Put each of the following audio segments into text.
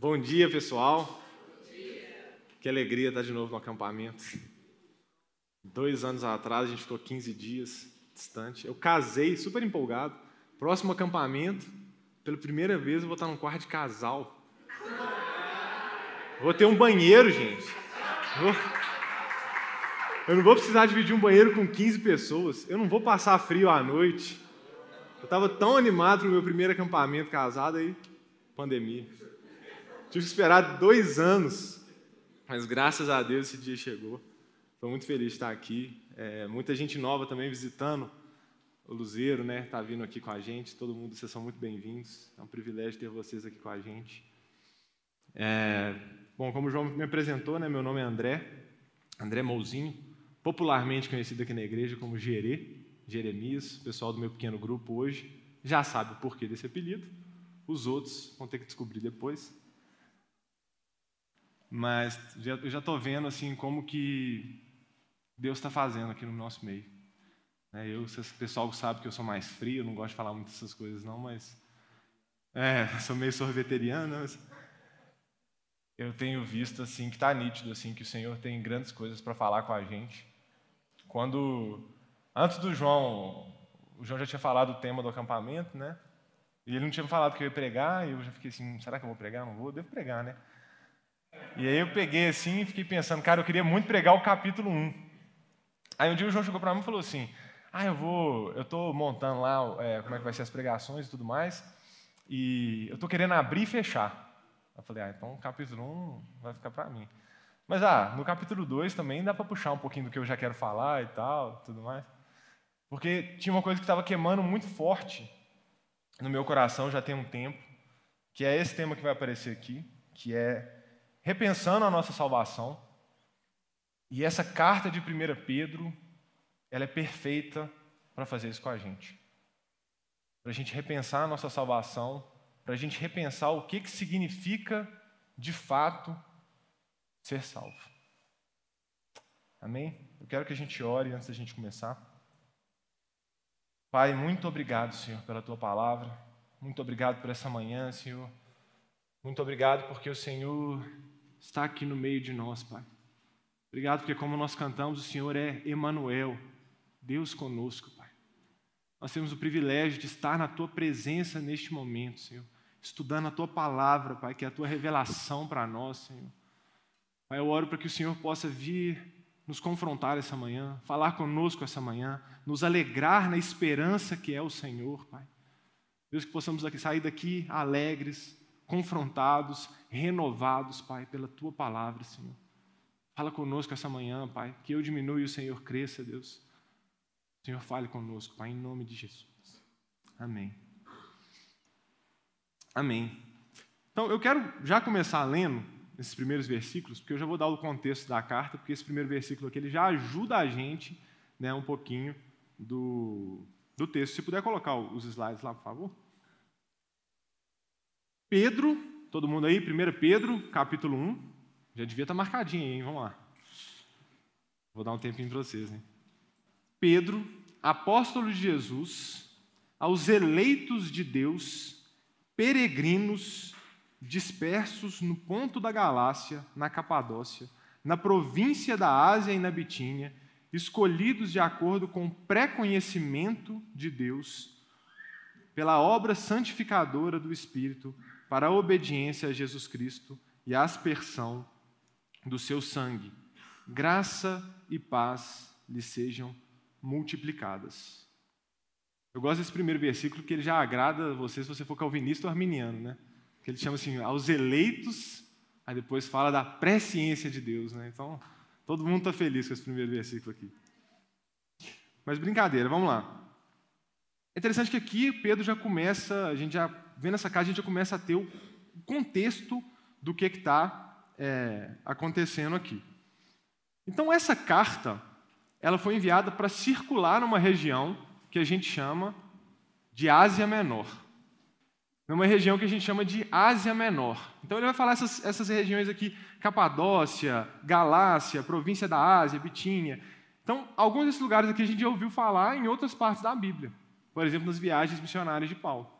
Bom dia, pessoal. Que alegria estar de novo no acampamento. Dois anos atrás, a gente ficou 15 dias distante. Eu casei, super empolgado. Próximo acampamento, pela primeira vez, eu vou estar num quarto de casal. Vou ter um banheiro, gente. Eu não vou precisar dividir um banheiro com 15 pessoas. Eu não vou passar frio à noite. Eu estava tão animado no meu primeiro acampamento casado aí, pandemia. Tive que esperar dois anos, mas graças a Deus esse dia chegou. Estou muito feliz de estar aqui. É, muita gente nova também visitando o Luzeiro, né? Está vindo aqui com a gente. Todo mundo, vocês são muito bem-vindos. É um privilégio ter vocês aqui com a gente. É, bom, como o João me apresentou, né? Meu nome é André, André Mouzinho, popularmente conhecido aqui na igreja como Gerê, Jeremias. O pessoal do meu pequeno grupo hoje já sabe o porquê desse apelido. Os outros vão ter que descobrir depois. Mas eu já estou vendo assim como que Deus está fazendo aqui no nosso meio. É, eu, o pessoal sabe que eu sou mais frio, não gosto de falar muito dessas coisas não, mas é, sou meio sorveteriano, mas eu tenho visto assim que está nítido assim que o Senhor tem grandes coisas para falar com a gente. Quando antes do João, o João já tinha falado o tema do acampamento, né? E ele não tinha falado que eu ia pregar, e eu já fiquei assim, será que eu vou pregar? Não vou, devo pregar, né? E aí eu peguei assim e fiquei pensando, cara, eu queria muito pregar o capítulo 1. Aí um dia o João chegou para mim e falou assim: Ah, eu vou, eu estou montando lá é, como é que vai ser as pregações e tudo mais, e eu estou querendo abrir e fechar. Eu falei, ah, então o capítulo 1 vai ficar para mim. Mas ah, no capítulo 2 também dá para puxar um pouquinho do que eu já quero falar e tal, tudo mais. Porque tinha uma coisa que estava queimando muito forte no meu coração já tem um tempo, que é esse tema que vai aparecer aqui, que é repensando a nossa salvação. E essa carta de 1 Pedro, ela é perfeita para fazer isso com a gente. Para a gente repensar a nossa salvação, para a gente repensar o que, que significa, de fato, ser salvo. Amém? Eu quero que a gente ore antes da gente começar. Pai, muito obrigado, Senhor, pela tua palavra. Muito obrigado por essa manhã, Senhor. Muito obrigado porque o Senhor está aqui no meio de nós, Pai. Obrigado porque como nós cantamos, o Senhor é Emanuel, Deus conosco, Pai. Nós temos o privilégio de estar na tua presença neste momento, Senhor, estudando a tua palavra, Pai, que é a tua revelação para nós, Senhor. Pai, eu oro para que o Senhor possa vir nos confrontar essa manhã, falar conosco essa manhã, nos alegrar na esperança que é o Senhor, Pai. Deus, que possamos sair daqui alegres, confrontados, renovados, Pai, pela tua palavra, Senhor. Fala conosco essa manhã, Pai, que eu diminua e o Senhor cresça, Deus. Senhor, fale conosco, Pai, em nome de Jesus. Amém. Amém. Então, eu quero já começar lendo esses primeiros versículos, porque eu já vou dar o contexto da carta, porque esse primeiro versículo aqui ele já ajuda a gente né, um pouquinho do, do texto. Se puder colocar os slides lá, por favor. Pedro, todo mundo aí, 1 Pedro, capítulo 1. Já devia estar marcadinho aí, hein? Vamos lá. Vou dar um tempinho para vocês, hein? Pedro, apóstolo de Jesus, aos eleitos de Deus, peregrinos, dispersos no ponto da Galácia, na Capadócia, na província da Ásia e na Bitínia, escolhidos de acordo com o pré-conhecimento de Deus, pela obra santificadora do Espírito, para a obediência a Jesus Cristo e a aspersão do seu sangue. Graça e paz lhe sejam multiplicadas. Eu gosto desse primeiro versículo que ele já agrada você se você for calvinista ou arminiano, né? Que ele chama assim, aos eleitos, aí depois fala da presciência de Deus, né? Então, todo mundo está feliz com esse primeiro versículo aqui. Mas brincadeira, vamos lá. É interessante que aqui Pedro já começa, a gente já vendo essa carta, a gente já começa a ter o contexto do que está é, acontecendo aqui. Então, essa carta, ela foi enviada para circular numa região que a gente chama de Ásia Menor. Numa região que a gente chama de Ásia Menor. Então, ele vai falar essas, essas regiões aqui, Capadócia, Galácia, província da Ásia, Bitínia. Então, alguns desses lugares aqui a gente já ouviu falar em outras partes da Bíblia. Por exemplo, nas viagens missionárias de Paulo.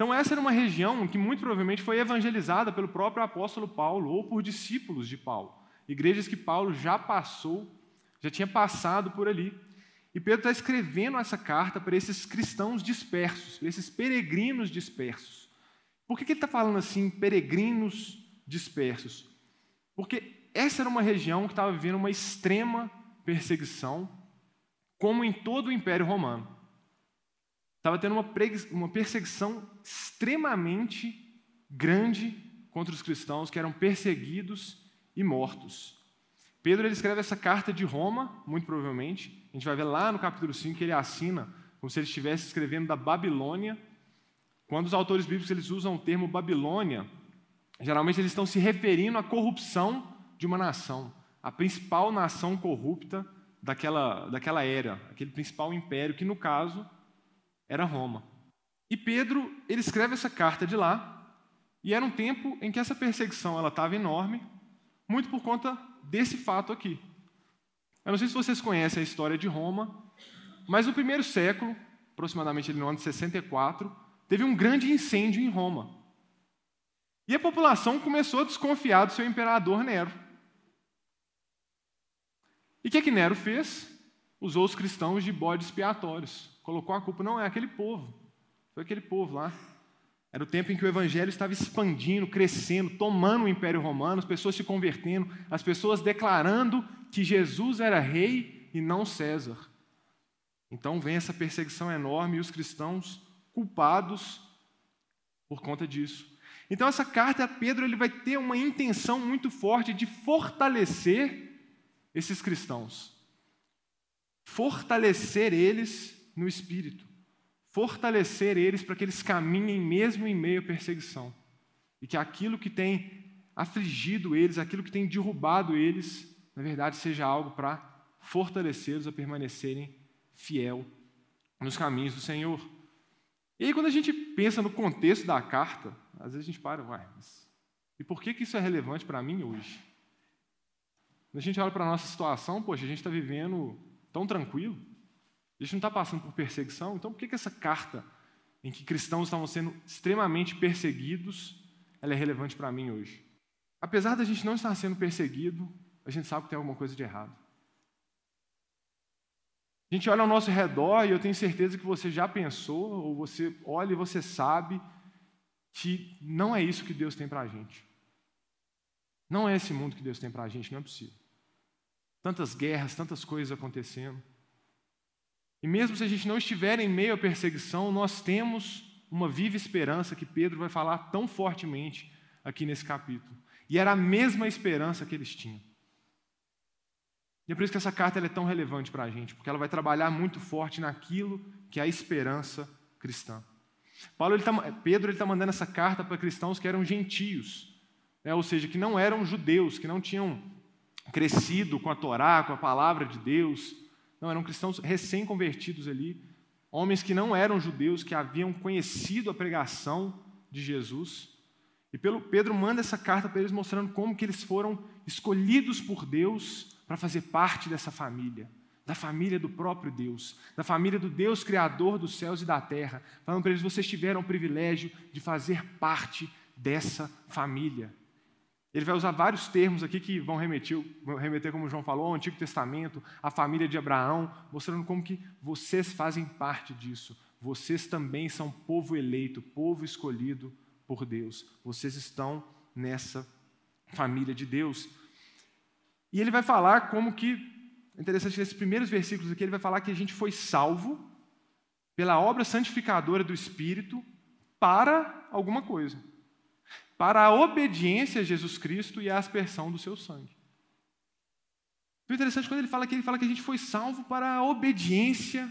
Então, essa era uma região que muito provavelmente foi evangelizada pelo próprio apóstolo Paulo ou por discípulos de Paulo. Igrejas que Paulo já passou, já tinha passado por ali. E Pedro está escrevendo essa carta para esses cristãos dispersos, para esses peregrinos dispersos. Por que, que ele está falando assim, peregrinos dispersos? Porque essa era uma região que estava vivendo uma extrema perseguição, como em todo o Império Romano. Estava tendo uma, uma perseguição extremamente grande contra os cristãos que eram perseguidos e mortos. Pedro ele escreve essa carta de Roma, muito provavelmente. A gente vai ver lá no capítulo 5 que ele assina como se ele estivesse escrevendo da Babilônia. Quando os autores bíblicos eles usam o termo Babilônia, geralmente eles estão se referindo à corrupção de uma nação, a principal nação corrupta daquela, daquela era, aquele principal império, que no caso era Roma. E Pedro, ele escreve essa carta de lá, e era um tempo em que essa perseguição ela estava enorme, muito por conta desse fato aqui. Eu não sei se vocês conhecem a história de Roma, mas no primeiro século, aproximadamente no ano de 64, teve um grande incêndio em Roma. E a população começou a desconfiar do seu imperador Nero. E o que, é que Nero fez? Usou os cristãos de bodes expiatórios colocou a culpa, não é aquele povo, foi aquele povo lá. Era o tempo em que o evangelho estava expandindo, crescendo, tomando o Império Romano, as pessoas se convertendo, as pessoas declarando que Jesus era rei e não César. Então vem essa perseguição enorme e os cristãos culpados por conta disso. Então essa carta a Pedro ele vai ter uma intenção muito forte de fortalecer esses cristãos. Fortalecer eles no espírito, fortalecer eles para que eles caminhem mesmo em meio à perseguição. E que aquilo que tem afligido eles, aquilo que tem derrubado eles, na verdade seja algo para fortalecê-los a permanecerem fiel nos caminhos do Senhor. E aí, quando a gente pensa no contexto da carta, às vezes a gente para, uai, mas e por que, que isso é relevante para mim hoje? Quando a gente olha para a nossa situação, poxa, a gente está vivendo tão tranquilo, gente não está passando por perseguição, então por que, que essa carta, em que cristãos estavam sendo extremamente perseguidos, ela é relevante para mim hoje? Apesar da gente não estar sendo perseguido, a gente sabe que tem alguma coisa de errado. A gente olha ao nosso redor e eu tenho certeza que você já pensou, ou você olha e você sabe que não é isso que Deus tem para a gente. Não é esse mundo que Deus tem para a gente, não é possível. Tantas guerras, tantas coisas acontecendo. E mesmo se a gente não estiver em meio à perseguição, nós temos uma viva esperança que Pedro vai falar tão fortemente aqui nesse capítulo. E era a mesma esperança que eles tinham. E é por isso que essa carta é tão relevante para a gente, porque ela vai trabalhar muito forte naquilo que é a esperança cristã. Paulo, ele tá, Pedro está mandando essa carta para cristãos que eram gentios, né? ou seja, que não eram judeus, que não tinham crescido com a Torá, com a palavra de Deus, não, eram cristãos recém-convertidos ali, homens que não eram judeus, que haviam conhecido a pregação de Jesus. E pelo Pedro manda essa carta para eles mostrando como que eles foram escolhidos por Deus para fazer parte dessa família, da família do próprio Deus, da família do Deus criador dos céus e da terra. Falando para eles, vocês tiveram o privilégio de fazer parte dessa família. Ele vai usar vários termos aqui que vão remeter, vão remeter, como João falou, ao Antigo Testamento, à família de Abraão, mostrando como que vocês fazem parte disso. Vocês também são povo eleito, povo escolhido por Deus. Vocês estão nessa família de Deus. E ele vai falar como que, interessante nesses primeiros versículos aqui, ele vai falar que a gente foi salvo pela obra santificadora do Espírito para alguma coisa para a obediência a Jesus Cristo e a aspersão do seu sangue. O interessante quando ele fala que ele fala que a gente foi salvo para a obediência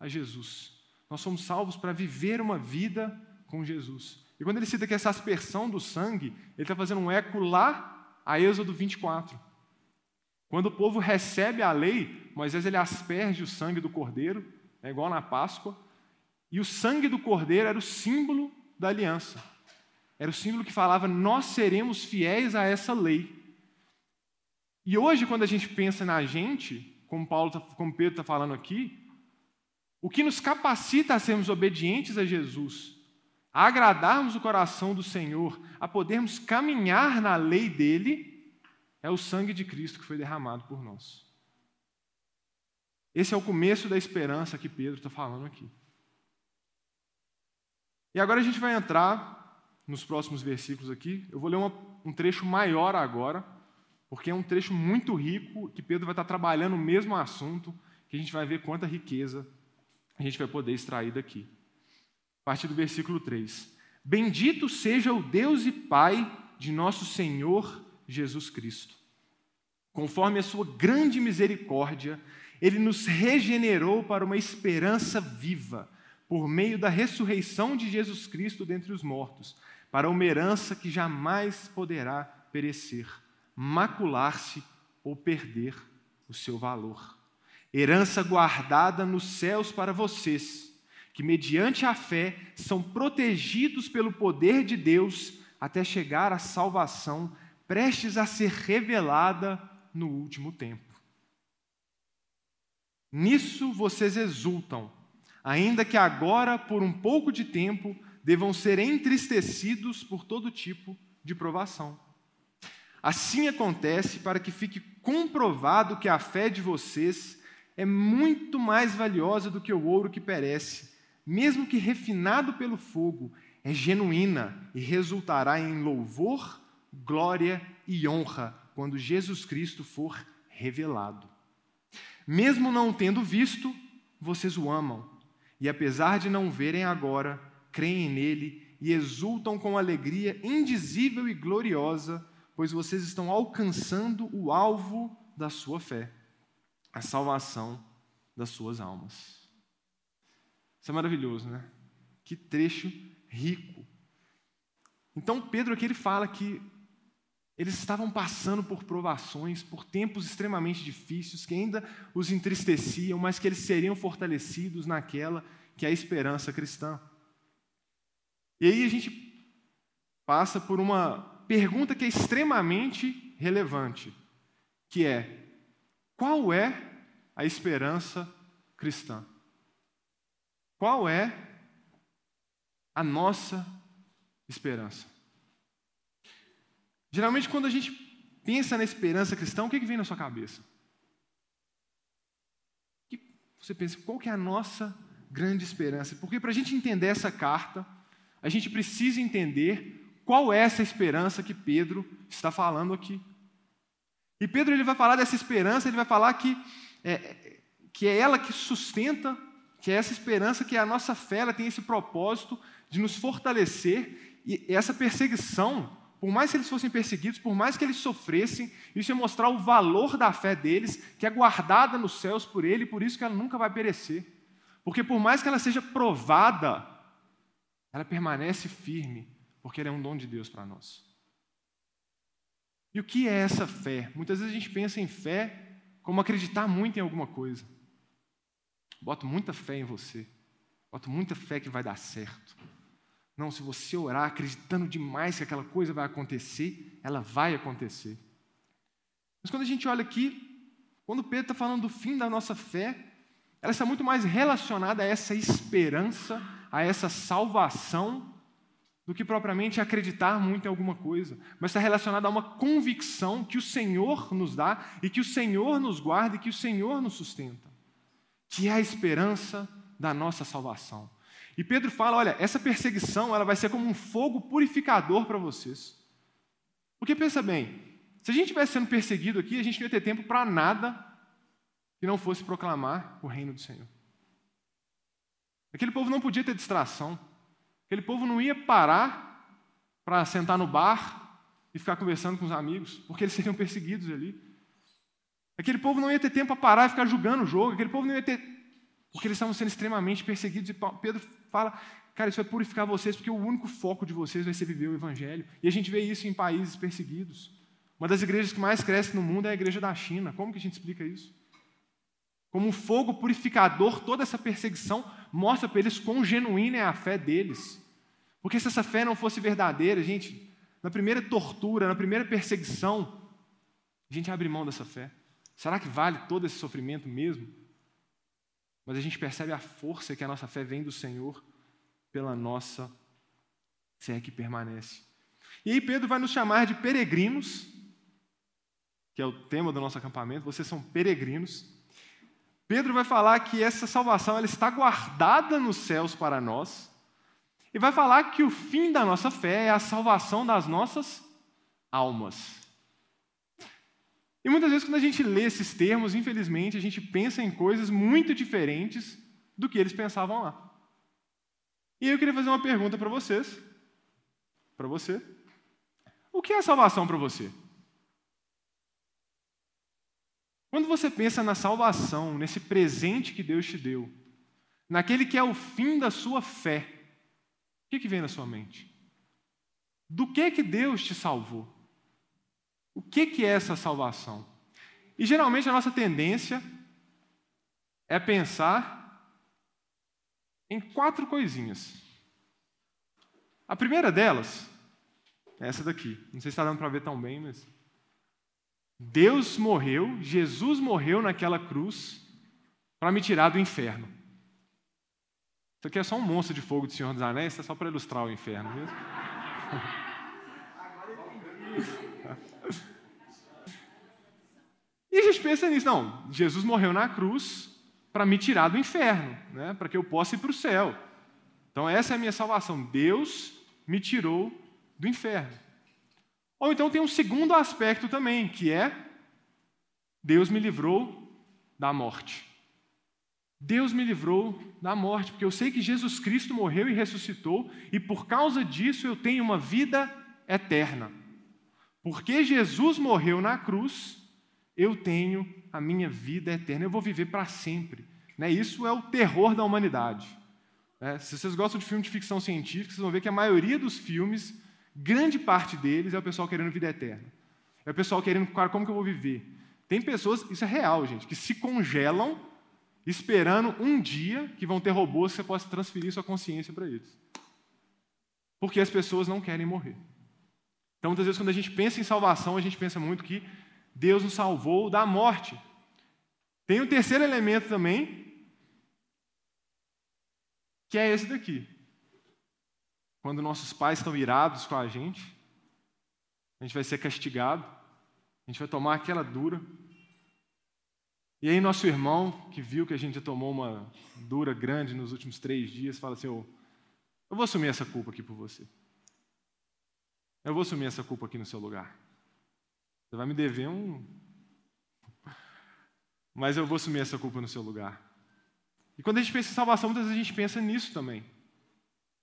a Jesus. Nós somos salvos para viver uma vida com Jesus. E quando ele cita que essa aspersão do sangue, ele está fazendo um eco lá a Êxodo 24. Quando o povo recebe a lei, Moisés ele asperge o sangue do cordeiro, é igual na Páscoa, e o sangue do cordeiro era o símbolo da aliança. Era o símbolo que falava: nós seremos fiéis a essa lei. E hoje, quando a gente pensa na gente, como Paulo, tá, como Pedro está falando aqui, o que nos capacita a sermos obedientes a Jesus a agradarmos o coração do Senhor, a podermos caminhar na lei dele, é o sangue de Cristo que foi derramado por nós. Esse é o começo da esperança que Pedro está falando aqui. E agora a gente vai entrar nos próximos versículos aqui. Eu vou ler uma, um trecho maior agora, porque é um trecho muito rico, que Pedro vai estar trabalhando o mesmo assunto, que a gente vai ver quanta riqueza a gente vai poder extrair daqui. A partir do versículo 3. Bendito seja o Deus e Pai de nosso Senhor Jesus Cristo. Conforme a sua grande misericórdia, ele nos regenerou para uma esperança viva, por meio da ressurreição de Jesus Cristo dentre os mortos, para uma herança que jamais poderá perecer, macular-se ou perder o seu valor. Herança guardada nos céus para vocês, que mediante a fé são protegidos pelo poder de Deus até chegar à salvação prestes a ser revelada no último tempo. Nisso vocês exultam, ainda que agora, por um pouco de tempo, devam ser entristecidos por todo tipo de provação. Assim acontece para que fique comprovado que a fé de vocês é muito mais valiosa do que o ouro que perece, mesmo que refinado pelo fogo, é genuína e resultará em louvor, glória e honra quando Jesus Cristo for revelado. Mesmo não tendo visto, vocês o amam, e apesar de não verem agora, creem nele e exultam com alegria indizível e gloriosa, pois vocês estão alcançando o alvo da sua fé, a salvação das suas almas. Isso é maravilhoso, né? Que trecho rico. Então, Pedro aqui ele fala que eles estavam passando por provações, por tempos extremamente difíceis, que ainda os entristeciam, mas que eles seriam fortalecidos naquela que é a esperança cristã. E aí a gente passa por uma pergunta que é extremamente relevante, que é: qual é a esperança cristã? Qual é a nossa esperança? Geralmente, quando a gente pensa na esperança cristã, o que, que vem na sua cabeça? Você pensa, qual que é a nossa grande esperança? Porque para a gente entender essa carta, a gente precisa entender qual é essa esperança que Pedro está falando aqui. E Pedro ele vai falar dessa esperança, ele vai falar que é, que é ela que sustenta, que é essa esperança, que é a nossa fé, ela tem esse propósito de nos fortalecer, e essa perseguição, por mais que eles fossem perseguidos, por mais que eles sofressem, isso é mostrar o valor da fé deles, que é guardada nos céus por ele, e por isso que ela nunca vai perecer. Porque por mais que ela seja provada, ela permanece firme, porque ela é um dom de Deus para nós. E o que é essa fé? Muitas vezes a gente pensa em fé como acreditar muito em alguma coisa. Boto muita fé em você. Boto muita fé que vai dar certo. Não, se você orar acreditando demais que aquela coisa vai acontecer, ela vai acontecer. Mas quando a gente olha aqui, quando Pedro está falando do fim da nossa fé, ela está muito mais relacionada a essa esperança a essa salvação do que propriamente acreditar muito em alguma coisa, mas está relacionada a uma convicção que o Senhor nos dá e que o Senhor nos guarda e que o Senhor nos sustenta, que é a esperança da nossa salvação. E Pedro fala: olha, essa perseguição ela vai ser como um fogo purificador para vocês. Porque pensa bem, se a gente estivesse sendo perseguido aqui, a gente não ia ter tempo para nada que não fosse proclamar o reino do Senhor. Aquele povo não podia ter distração. Aquele povo não ia parar para sentar no bar e ficar conversando com os amigos, porque eles seriam perseguidos ali. Aquele povo não ia ter tempo para parar e ficar julgando o jogo. Aquele povo não ia ter. Porque eles estavam sendo extremamente perseguidos. E Pedro fala: cara, isso vai purificar vocês, porque o único foco de vocês vai ser viver o Evangelho. E a gente vê isso em países perseguidos. Uma das igrejas que mais cresce no mundo é a igreja da China. Como que a gente explica isso? Como um fogo purificador, toda essa perseguição mostra para eles quão genuína é a fé deles. Porque se essa fé não fosse verdadeira, gente, na primeira tortura, na primeira perseguição, a gente abre mão dessa fé. Será que vale todo esse sofrimento mesmo? Mas a gente percebe a força que a nossa fé vem do Senhor pela nossa se é que permanece. E aí Pedro vai nos chamar de peregrinos, que é o tema do nosso acampamento, vocês são peregrinos. Pedro vai falar que essa salvação ela está guardada nos céus para nós, e vai falar que o fim da nossa fé é a salvação das nossas almas. E muitas vezes, quando a gente lê esses termos, infelizmente, a gente pensa em coisas muito diferentes do que eles pensavam lá. E eu queria fazer uma pergunta para vocês. Para você. O que é salvação para você? Quando você pensa na salvação, nesse presente que Deus te deu, naquele que é o fim da sua fé, o que, que vem na sua mente? Do que que Deus te salvou? O que, que é essa salvação? E geralmente a nossa tendência é pensar em quatro coisinhas. A primeira delas é essa daqui. Não sei se está dando para ver tão bem, mas. Deus morreu, Jesus morreu naquela cruz para me tirar do inferno. Isso aqui é só um monstro de fogo do Senhor dos Anéis, é só para ilustrar o inferno mesmo. E a gente pensa nisso, não, Jesus morreu na cruz para me tirar do inferno, né, para que eu possa ir para o céu. Então essa é a minha salvação. Deus me tirou do inferno. Ou então tem um segundo aspecto também, que é Deus me livrou da morte. Deus me livrou da morte, porque eu sei que Jesus Cristo morreu e ressuscitou, e por causa disso eu tenho uma vida eterna. Porque Jesus morreu na cruz, eu tenho a minha vida eterna, eu vou viver para sempre. Né? Isso é o terror da humanidade. Né? Se vocês gostam de filme de ficção científica, vocês vão ver que a maioria dos filmes, grande parte deles, é o pessoal querendo vida eterna. É o pessoal querendo, cara, como que eu vou viver? Tem pessoas, isso é real, gente, que se congelam esperando um dia que vão ter robôs que você possa transferir sua consciência para eles. Porque as pessoas não querem morrer. Então, muitas vezes, quando a gente pensa em salvação, a gente pensa muito que Deus nos salvou da morte. Tem um terceiro elemento também, que é esse daqui. Quando nossos pais estão irados com a gente, a gente vai ser castigado, a gente vai tomar aquela dura. E aí, nosso irmão, que viu que a gente tomou uma dura grande nos últimos três dias, fala assim: oh, Eu vou assumir essa culpa aqui por você. Eu vou assumir essa culpa aqui no seu lugar. Você vai me dever um. Mas eu vou assumir essa culpa no seu lugar. E quando a gente pensa em salvação, muitas vezes a gente pensa nisso também.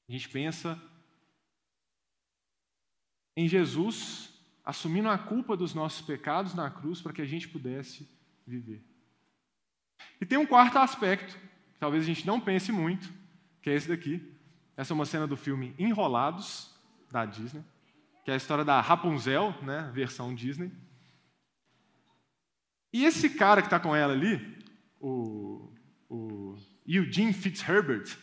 A gente pensa em Jesus assumindo a culpa dos nossos pecados na cruz para que a gente pudesse viver. E tem um quarto aspecto, que talvez a gente não pense muito, que é esse daqui. Essa é uma cena do filme Enrolados, da Disney que é a história da Rapunzel, né, versão Disney. E esse cara que está com ela ali, o, o Eugene Fitzherbert,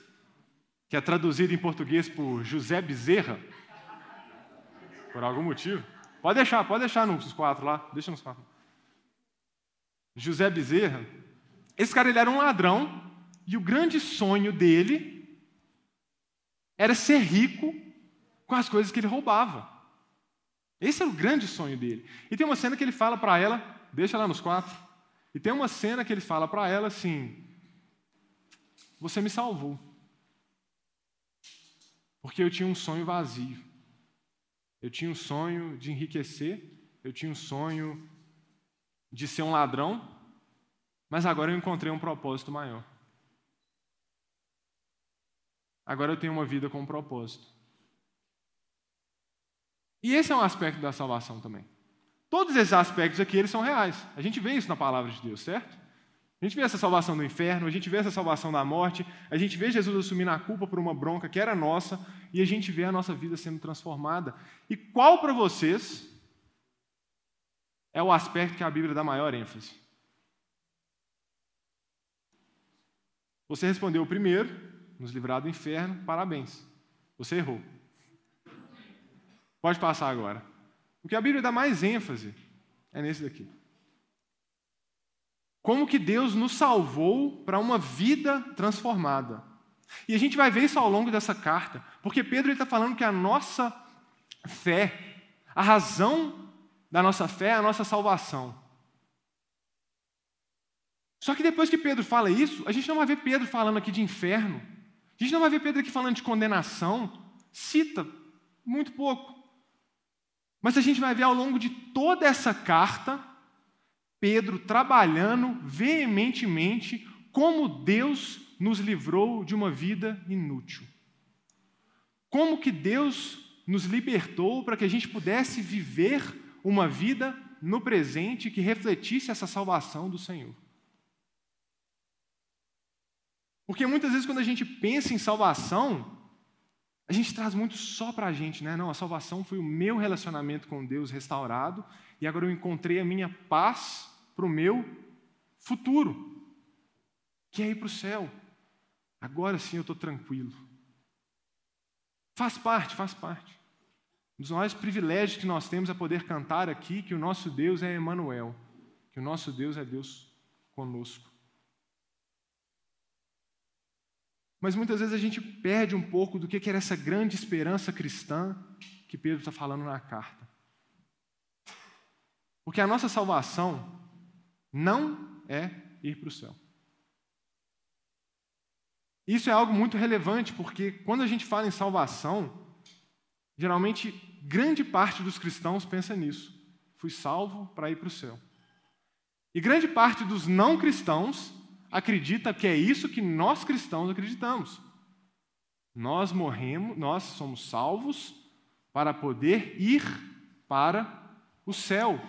que é traduzido em português por José Bezerra, por algum motivo. Pode deixar, pode deixar nos quatro lá, deixa nos quatro. José Bezerra, esse cara ele era um ladrão e o grande sonho dele era ser rico com as coisas que ele roubava. Esse é o grande sonho dele. E tem uma cena que ele fala para ela, deixa lá nos quatro. E tem uma cena que ele fala para ela assim: Você me salvou. Porque eu tinha um sonho vazio. Eu tinha um sonho de enriquecer, eu tinha um sonho de ser um ladrão, mas agora eu encontrei um propósito maior. Agora eu tenho uma vida com um propósito. E esse é um aspecto da salvação também. Todos esses aspectos aqui, eles são reais. A gente vê isso na palavra de Deus, certo? A gente vê essa salvação do inferno, a gente vê essa salvação da morte, a gente vê Jesus assumindo a culpa por uma bronca que era nossa, e a gente vê a nossa vida sendo transformada. E qual para vocês é o aspecto que a Bíblia dá maior ênfase? Você respondeu o primeiro, nos livrar do inferno, parabéns. Você errou. Pode passar agora. O que a Bíblia dá mais ênfase é nesse daqui. Como que Deus nos salvou para uma vida transformada. E a gente vai ver isso ao longo dessa carta, porque Pedro está falando que a nossa fé, a razão da nossa fé é a nossa salvação. Só que depois que Pedro fala isso, a gente não vai ver Pedro falando aqui de inferno, a gente não vai ver Pedro aqui falando de condenação, cita muito pouco. Mas a gente vai ver ao longo de toda essa carta, Pedro trabalhando veementemente como Deus nos livrou de uma vida inútil. Como que Deus nos libertou para que a gente pudesse viver uma vida no presente que refletisse essa salvação do Senhor. Porque muitas vezes, quando a gente pensa em salvação, a gente traz muito só para a gente, né? Não, a salvação foi o meu relacionamento com Deus restaurado e agora eu encontrei a minha paz para o meu futuro, que é ir para o céu. Agora sim eu estou tranquilo. Faz parte, faz parte. Um dos maiores privilégios que nós temos é poder cantar aqui que o nosso Deus é Emmanuel, que o nosso Deus é Deus conosco. Mas muitas vezes a gente perde um pouco do que era essa grande esperança cristã que Pedro está falando na carta. Porque a nossa salvação não é ir para o céu. Isso é algo muito relevante, porque quando a gente fala em salvação, geralmente grande parte dos cristãos pensa nisso. Fui salvo para ir para o céu. E grande parte dos não cristãos acredita que é isso que nós cristãos acreditamos. Nós morremos, nós somos salvos para poder ir para o céu.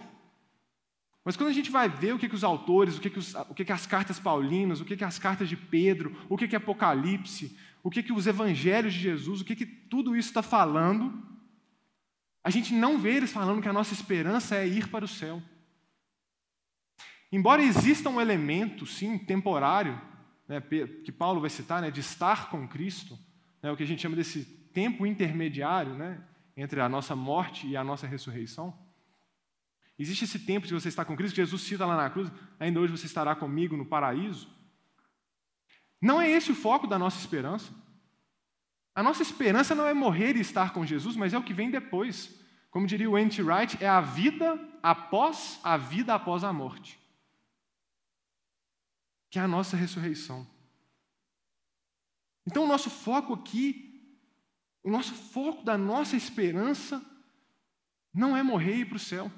Mas quando a gente vai ver o que, que os autores, o que, que, os, o que, que as cartas paulinas, o que, que as cartas de Pedro, o que, que Apocalipse, o que, que os evangelhos de Jesus, o que, que tudo isso está falando, a gente não vê eles falando que a nossa esperança é ir para o céu. Embora exista um elemento, sim, temporário, né, que Paulo vai citar, né, de estar com Cristo, né, o que a gente chama desse tempo intermediário né, entre a nossa morte e a nossa ressurreição. Existe esse tempo de você estar com Cristo, Jesus cita lá na cruz, ainda hoje você estará comigo no paraíso. Não é esse o foco da nossa esperança. A nossa esperança não é morrer e estar com Jesus, mas é o que vem depois. Como diria o N.T. Wright, é a vida após a vida após a morte. Que é a nossa ressurreição. Então, o nosso foco aqui, o nosso foco da nossa esperança, não é morrer e ir para o céu.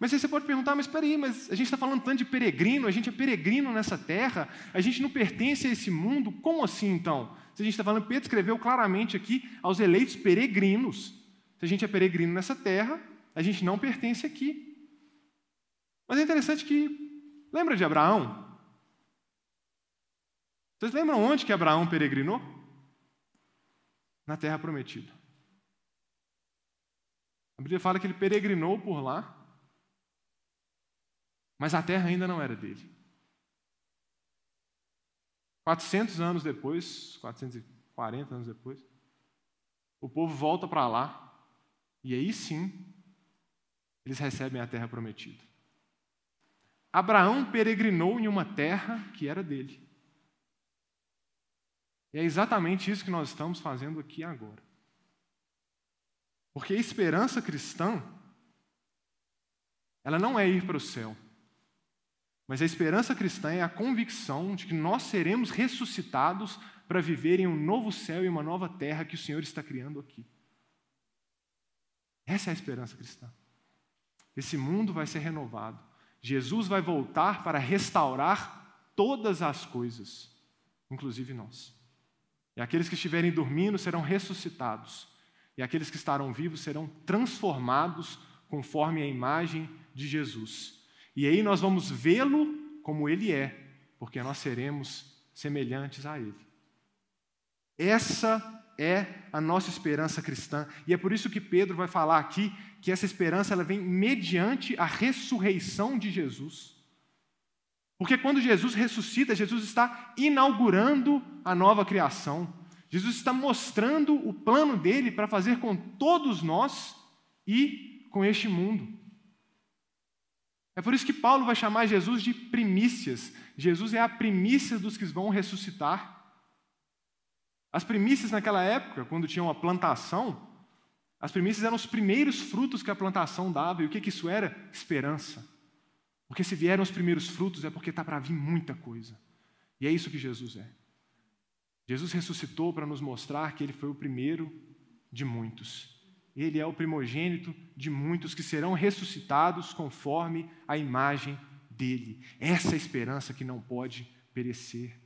Mas aí você pode perguntar, mas espera aí, mas a gente está falando tanto de peregrino, a gente é peregrino nessa terra, a gente não pertence a esse mundo, como assim então? Se a gente está falando, Pedro escreveu claramente aqui aos eleitos peregrinos. Se a gente é peregrino nessa terra, a gente não pertence aqui. Mas é interessante que, lembra de Abraão? Vocês lembram onde que Abraão peregrinou? Na terra prometida. A Bíblia fala que ele peregrinou por lá, mas a terra ainda não era dele. 400 anos depois, 440 anos depois, o povo volta para lá e aí sim eles recebem a terra prometida. Abraão peregrinou em uma terra que era dele. E é exatamente isso que nós estamos fazendo aqui agora. Porque a esperança cristã, ela não é ir para o céu. Mas a esperança cristã é a convicção de que nós seremos ressuscitados para viver em um novo céu e uma nova terra que o Senhor está criando aqui. Essa é a esperança cristã. Esse mundo vai ser renovado. Jesus vai voltar para restaurar todas as coisas, inclusive nós. E aqueles que estiverem dormindo serão ressuscitados, e aqueles que estarão vivos serão transformados conforme a imagem de Jesus. E aí nós vamos vê-lo como ele é, porque nós seremos semelhantes a ele. Essa é a nossa esperança cristã, e é por isso que Pedro vai falar aqui que essa esperança ela vem mediante a ressurreição de Jesus. Porque quando Jesus ressuscita, Jesus está inaugurando a nova criação. Jesus está mostrando o plano dele para fazer com todos nós e com este mundo. É por isso que Paulo vai chamar Jesus de primícias. Jesus é a primícia dos que vão ressuscitar. As primícias naquela época, quando tinha uma plantação, as primícias eram os primeiros frutos que a plantação dava. E o que, que isso era? Esperança. Porque se vieram os primeiros frutos é porque está para vir muita coisa. E é isso que Jesus é. Jesus ressuscitou para nos mostrar que ele foi o primeiro de muitos. Ele é o primogênito de muitos que serão ressuscitados conforme a imagem dele. Essa é a esperança que não pode perecer.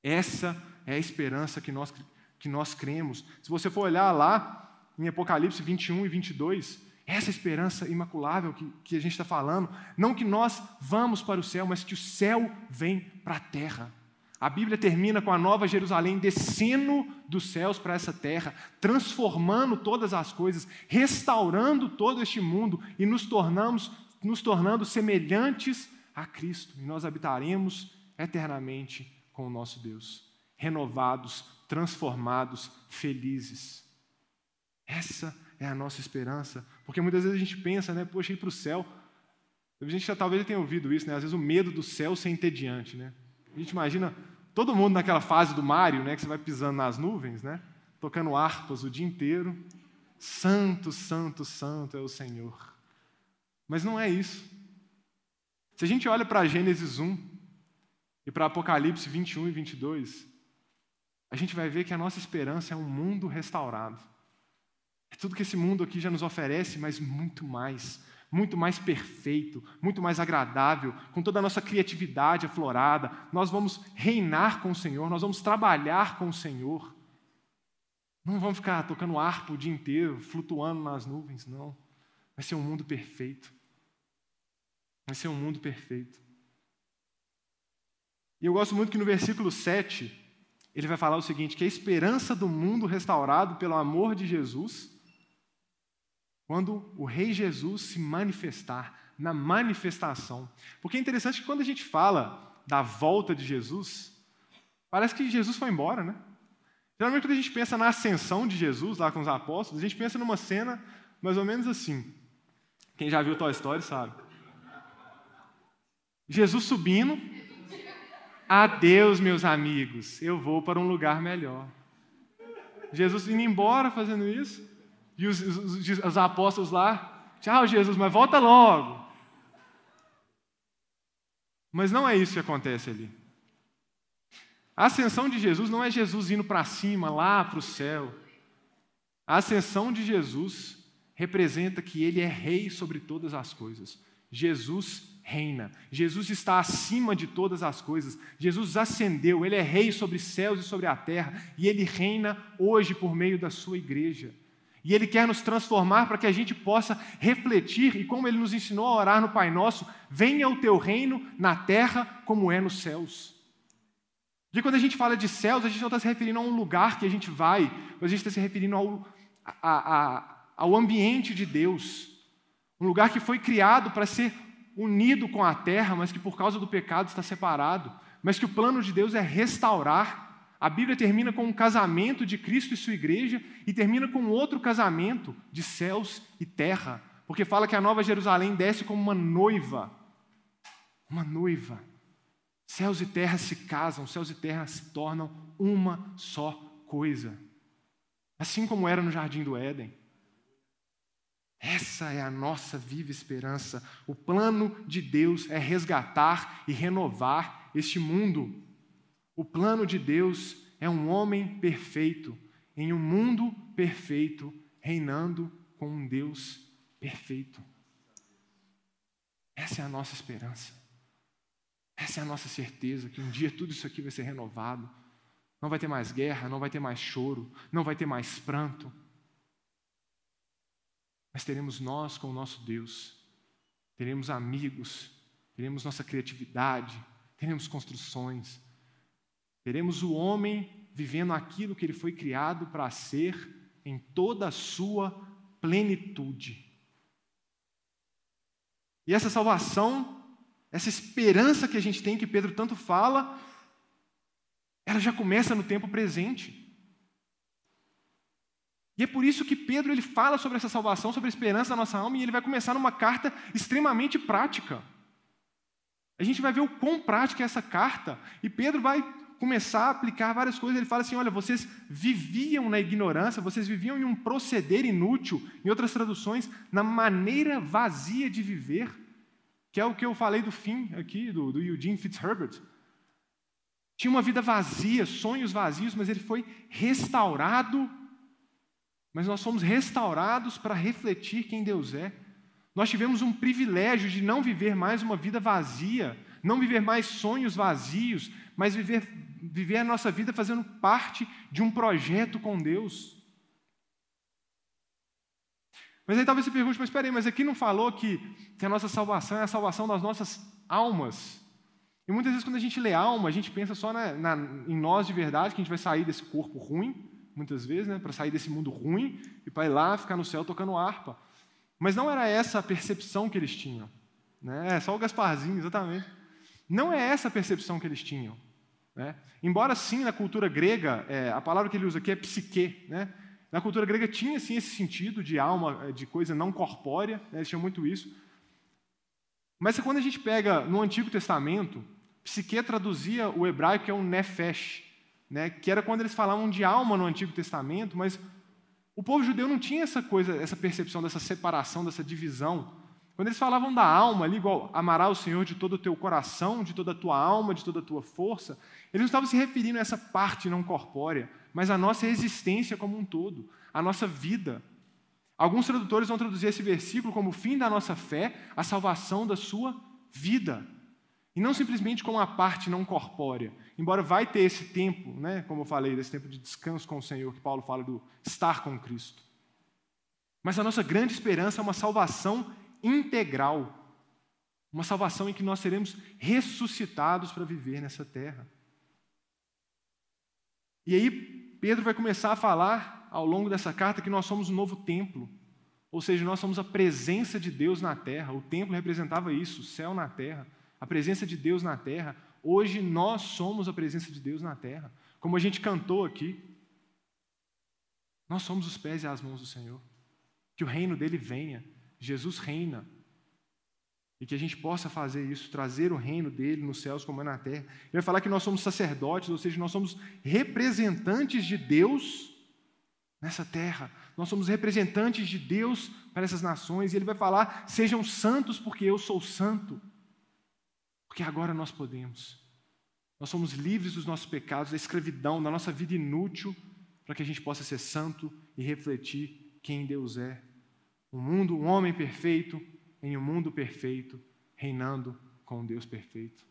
Essa é a esperança que nós, que nós cremos. Se você for olhar lá em Apocalipse 21 e 22, essa esperança imaculável que, que a gente está falando, não que nós vamos para o céu, mas que o céu vem para a terra. A Bíblia termina com a nova Jerusalém descendo dos céus para essa terra, transformando todas as coisas, restaurando todo este mundo e nos tornamos, nos tornando semelhantes a Cristo. E nós habitaremos eternamente com o nosso Deus, renovados, transformados, felizes. Essa é a nossa esperança, porque muitas vezes a gente pensa, né, poxa, ir para o céu. A gente já talvez tenha ouvido isso, né? Às vezes o medo do céu ser entediante, né? A gente imagina todo mundo naquela fase do Mário, né, que você vai pisando nas nuvens, né, tocando harpas o dia inteiro. Santo, santo, santo é o Senhor. Mas não é isso. Se a gente olha para Gênesis 1 e para Apocalipse 21 e 22, a gente vai ver que a nossa esperança é um mundo restaurado. É tudo que esse mundo aqui já nos oferece, mas muito mais muito mais perfeito, muito mais agradável, com toda a nossa criatividade aflorada. Nós vamos reinar com o Senhor, nós vamos trabalhar com o Senhor. Não vamos ficar tocando harpa o dia inteiro, flutuando nas nuvens, não. Vai ser um mundo perfeito. Vai ser um mundo perfeito. E eu gosto muito que no versículo 7, ele vai falar o seguinte: que a esperança do mundo restaurado pelo amor de Jesus quando o Rei Jesus se manifestar, na manifestação. Porque é interessante que quando a gente fala da volta de Jesus, parece que Jesus foi embora, né? Geralmente, quando a gente pensa na ascensão de Jesus lá com os apóstolos, a gente pensa numa cena mais ou menos assim. Quem já viu Toy Story sabe. Jesus subindo. Adeus, meus amigos, eu vou para um lugar melhor. Jesus indo embora fazendo isso. E os, os, os apóstolos lá, tchau, Jesus, mas volta logo. Mas não é isso que acontece ali. A ascensão de Jesus não é Jesus indo para cima, lá para o céu. A ascensão de Jesus representa que ele é rei sobre todas as coisas. Jesus reina. Jesus está acima de todas as coisas. Jesus ascendeu, ele é rei sobre céus e sobre a terra, e ele reina hoje por meio da sua igreja. E Ele quer nos transformar para que a gente possa refletir, e como Ele nos ensinou a orar no Pai Nosso, venha o teu reino na terra como é nos céus. E quando a gente fala de céus, a gente não está se referindo a um lugar que a gente vai, mas a gente está se referindo ao, a, a, ao ambiente de Deus. Um lugar que foi criado para ser unido com a terra, mas que por causa do pecado está separado. Mas que o plano de Deus é restaurar a Bíblia termina com um casamento de Cristo e sua igreja e termina com outro casamento de céus e terra, porque fala que a Nova Jerusalém desce como uma noiva. Uma noiva. Céus e terra se casam, céus e terra se tornam uma só coisa. Assim como era no jardim do Éden. Essa é a nossa viva esperança. O plano de Deus é resgatar e renovar este mundo o plano de Deus é um homem perfeito em um mundo perfeito, reinando com um Deus perfeito. Essa é a nossa esperança. Essa é a nossa certeza que um dia tudo isso aqui vai ser renovado. Não vai ter mais guerra, não vai ter mais choro, não vai ter mais pranto. Mas teremos nós com o nosso Deus, teremos amigos, teremos nossa criatividade, teremos construções, Veremos o homem vivendo aquilo que ele foi criado para ser em toda a sua plenitude. E essa salvação, essa esperança que a gente tem, que Pedro tanto fala, ela já começa no tempo presente. E é por isso que Pedro ele fala sobre essa salvação, sobre a esperança da nossa alma, e ele vai começar numa carta extremamente prática. A gente vai ver o quão prática é essa carta, e Pedro vai começar a aplicar várias coisas. Ele fala assim: olha, vocês viviam na ignorância, vocês viviam em um proceder inútil, em outras traduções, na maneira vazia de viver, que é o que eu falei do fim aqui, do, do Eugene Fitzherbert. Tinha uma vida vazia, sonhos vazios, mas ele foi restaurado. Mas nós somos restaurados para refletir quem Deus é. Nós tivemos um privilégio de não viver mais uma vida vazia, não viver mais sonhos vazios, mas viver, viver a nossa vida fazendo parte de um projeto com Deus. Mas aí talvez você pergunte, mas espera aí, mas aqui não falou que, que a nossa salvação é a salvação das nossas almas? E muitas vezes quando a gente lê alma, a gente pensa só na, na, em nós de verdade, que a gente vai sair desse corpo ruim, muitas vezes, né, para sair desse mundo ruim e para ir lá ficar no céu tocando harpa. Mas não era essa a percepção que eles tinham. Né? É só o Gasparzinho, exatamente. Não é essa a percepção que eles tinham. Né? Embora sim na cultura grega, é, a palavra que ele usa aqui é psique, né? na cultura grega tinha sim esse sentido de alma, é, de coisa não corpórea, né? eles tinham muito isso. Mas quando a gente pega no Antigo Testamento, psique traduzia o hebraico que é um nefesh, né? que era quando eles falavam de alma no Antigo Testamento, mas o povo judeu não tinha essa coisa, essa percepção dessa separação, dessa divisão. Quando eles falavam da alma, ali, igual amará o Senhor de todo o teu coração, de toda a tua alma, de toda a tua força, eles não estavam se referindo a essa parte não corpórea, mas a nossa existência como um todo, a nossa vida. Alguns tradutores vão traduzir esse versículo como o fim da nossa fé, a salvação da sua vida. E não simplesmente como a parte não corpórea. Embora vai ter esse tempo, né, como eu falei, desse tempo de descanso com o Senhor, que Paulo fala do estar com Cristo. Mas a nossa grande esperança é uma salvação integral. Uma salvação em que nós seremos ressuscitados para viver nessa terra. E aí, Pedro vai começar a falar ao longo dessa carta que nós somos um novo templo. Ou seja, nós somos a presença de Deus na terra. O templo representava isso, o céu na terra a presença de Deus na terra. Hoje nós somos a presença de Deus na terra. Como a gente cantou aqui, nós somos os pés e as mãos do Senhor. Que o reino dele venha. Jesus reina. E que a gente possa fazer isso, trazer o reino dele nos céus como é na terra. Ele vai falar que nós somos sacerdotes, ou seja, nós somos representantes de Deus nessa terra. Nós somos representantes de Deus para essas nações. E ele vai falar: sejam santos, porque eu sou santo. Porque agora nós podemos. Nós somos livres dos nossos pecados, da escravidão, da nossa vida inútil, para que a gente possa ser santo e refletir quem Deus é. Um mundo, um homem perfeito em um mundo perfeito, reinando com um Deus perfeito.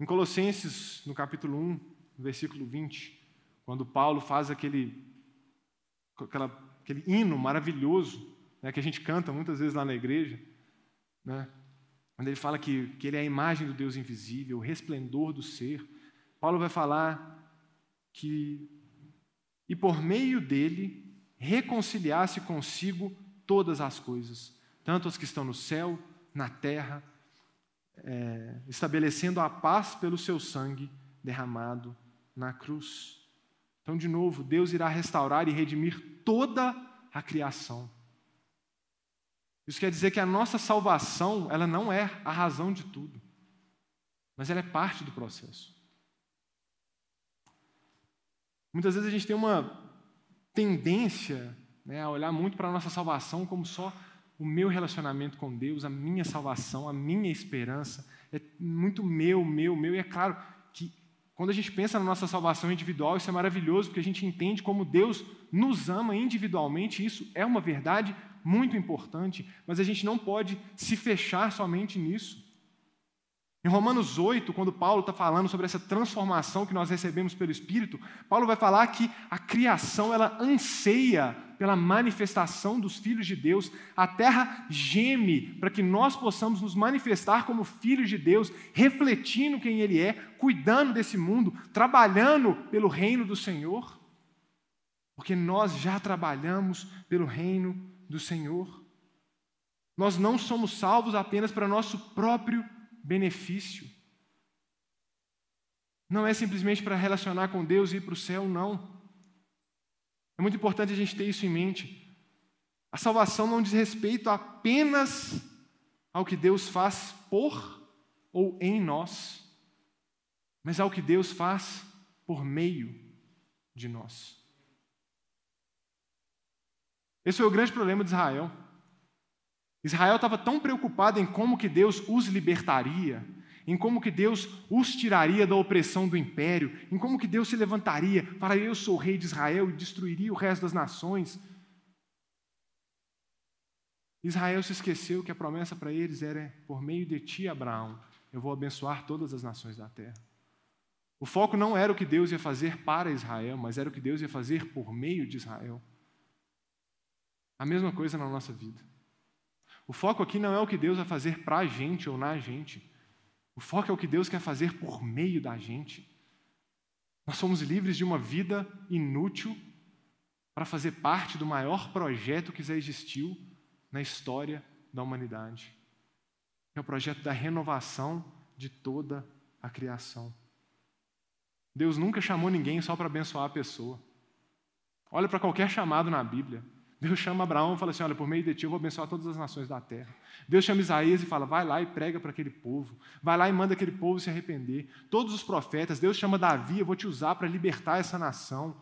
Em Colossenses, no capítulo 1, versículo 20, quando Paulo faz aquele, aquela, aquele hino maravilhoso, né, que a gente canta muitas vezes lá na igreja, né, quando ele fala que, que ele é a imagem do Deus invisível, o resplendor do ser, Paulo vai falar que, e por meio dele, reconciliasse consigo todas as coisas, tanto as que estão no céu, na terra, é, estabelecendo a paz pelo seu sangue derramado na cruz. Então, de novo, Deus irá restaurar e redimir toda a criação. Isso quer dizer que a nossa salvação, ela não é a razão de tudo, mas ela é parte do processo. Muitas vezes a gente tem uma tendência né, a olhar muito para a nossa salvação como só o meu relacionamento com Deus, a minha salvação, a minha esperança. É muito meu, meu, meu. E é claro que quando a gente pensa na nossa salvação individual, isso é maravilhoso, porque a gente entende como Deus nos ama individualmente, isso é uma verdade muito importante, mas a gente não pode se fechar somente nisso. Em Romanos 8, quando Paulo está falando sobre essa transformação que nós recebemos pelo Espírito, Paulo vai falar que a criação ela anseia pela manifestação dos filhos de Deus, a terra geme para que nós possamos nos manifestar como filhos de Deus, refletindo quem Ele é, cuidando desse mundo, trabalhando pelo reino do Senhor, porque nós já trabalhamos pelo reino do Senhor. Nós não somos salvos apenas para nosso próprio benefício. Não é simplesmente para relacionar com Deus e ir para o céu, não. É muito importante a gente ter isso em mente. A salvação não diz respeito apenas ao que Deus faz por ou em nós. mas ao que Deus faz por meio de nós. Esse foi o grande problema de Israel. Israel estava tão preocupado em como que Deus os libertaria, em como que Deus os tiraria da opressão do império, em como que Deus se levantaria, falaria, eu sou rei de Israel e destruiria o resto das nações. Israel se esqueceu que a promessa para eles era, por meio de ti, Abraão, eu vou abençoar todas as nações da terra. O foco não era o que Deus ia fazer para Israel, mas era o que Deus ia fazer por meio de Israel. A mesma coisa na nossa vida. O foco aqui não é o que Deus vai fazer para a gente ou na gente. O foco é o que Deus quer fazer por meio da gente. Nós somos livres de uma vida inútil para fazer parte do maior projeto que já existiu na história da humanidade. É o projeto da renovação de toda a criação. Deus nunca chamou ninguém só para abençoar a pessoa. Olha para qualquer chamado na Bíblia. Deus chama Abraão e fala assim: Olha, por meio de ti eu vou abençoar todas as nações da terra. Deus chama Isaías e fala: Vai lá e prega para aquele povo. Vai lá e manda aquele povo se arrepender. Todos os profetas, Deus chama Davi, eu vou te usar para libertar essa nação.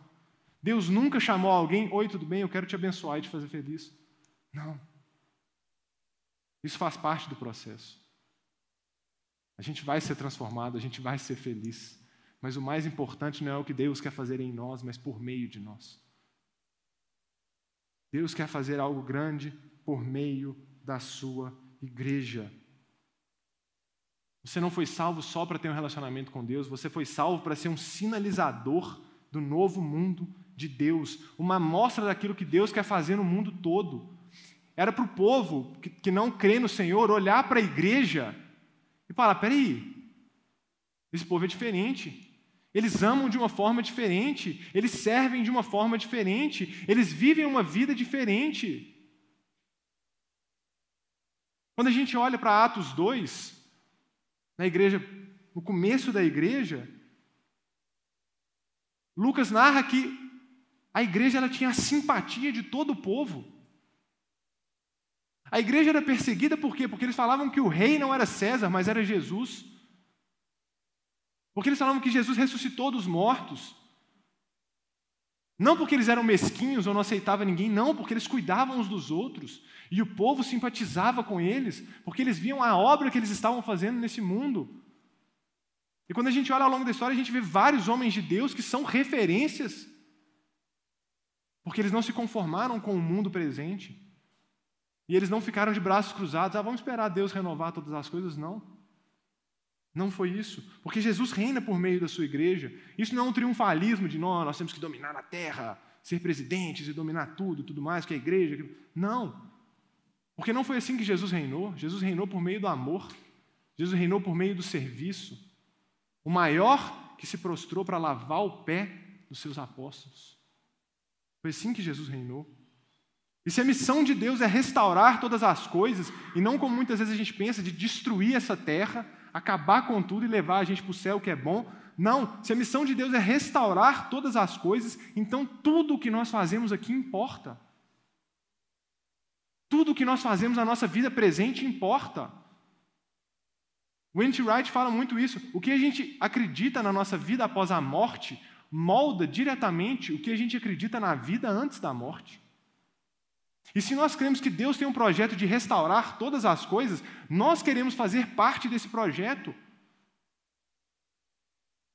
Deus nunca chamou alguém: Oi, tudo bem, eu quero te abençoar e te fazer feliz. Não. Isso faz parte do processo. A gente vai ser transformado, a gente vai ser feliz. Mas o mais importante não é o que Deus quer fazer em nós, mas por meio de nós. Deus quer fazer algo grande por meio da sua igreja. Você não foi salvo só para ter um relacionamento com Deus, você foi salvo para ser um sinalizador do novo mundo de Deus, uma amostra daquilo que Deus quer fazer no mundo todo. Era para o povo que, que não crê no Senhor olhar para a igreja e falar: peraí, esse povo é diferente. Eles amam de uma forma diferente, eles servem de uma forma diferente, eles vivem uma vida diferente. Quando a gente olha para Atos 2, na igreja, no começo da igreja, Lucas narra que a igreja ela tinha a simpatia de todo o povo. A igreja era perseguida por quê? Porque eles falavam que o rei não era César, mas era Jesus. Porque eles falavam que Jesus ressuscitou dos mortos. Não porque eles eram mesquinhos ou não aceitavam ninguém, não, porque eles cuidavam uns dos outros. E o povo simpatizava com eles, porque eles viam a obra que eles estavam fazendo nesse mundo. E quando a gente olha ao longo da história, a gente vê vários homens de Deus que são referências, porque eles não se conformaram com o mundo presente. E eles não ficaram de braços cruzados, ah, vamos esperar Deus renovar todas as coisas, não. Não foi isso, porque Jesus reina por meio da sua igreja. Isso não é um triunfalismo de nós, nós temos que dominar a terra, ser presidentes e dominar tudo, tudo mais que a igreja. Não. Porque não foi assim que Jesus reinou. Jesus reinou por meio do amor. Jesus reinou por meio do serviço. O maior que se prostrou para lavar o pé dos seus apóstolos. Foi assim que Jesus reinou. E se a missão de Deus é restaurar todas as coisas, e não como muitas vezes a gente pensa, de destruir essa terra, acabar com tudo e levar a gente para o céu, que é bom. Não, se a missão de Deus é restaurar todas as coisas, então tudo o que nós fazemos aqui importa. Tudo o que nós fazemos na nossa vida presente importa. N.T. Wright fala muito isso. O que a gente acredita na nossa vida após a morte molda diretamente o que a gente acredita na vida antes da morte. E se nós cremos que Deus tem um projeto de restaurar todas as coisas, nós queremos fazer parte desse projeto.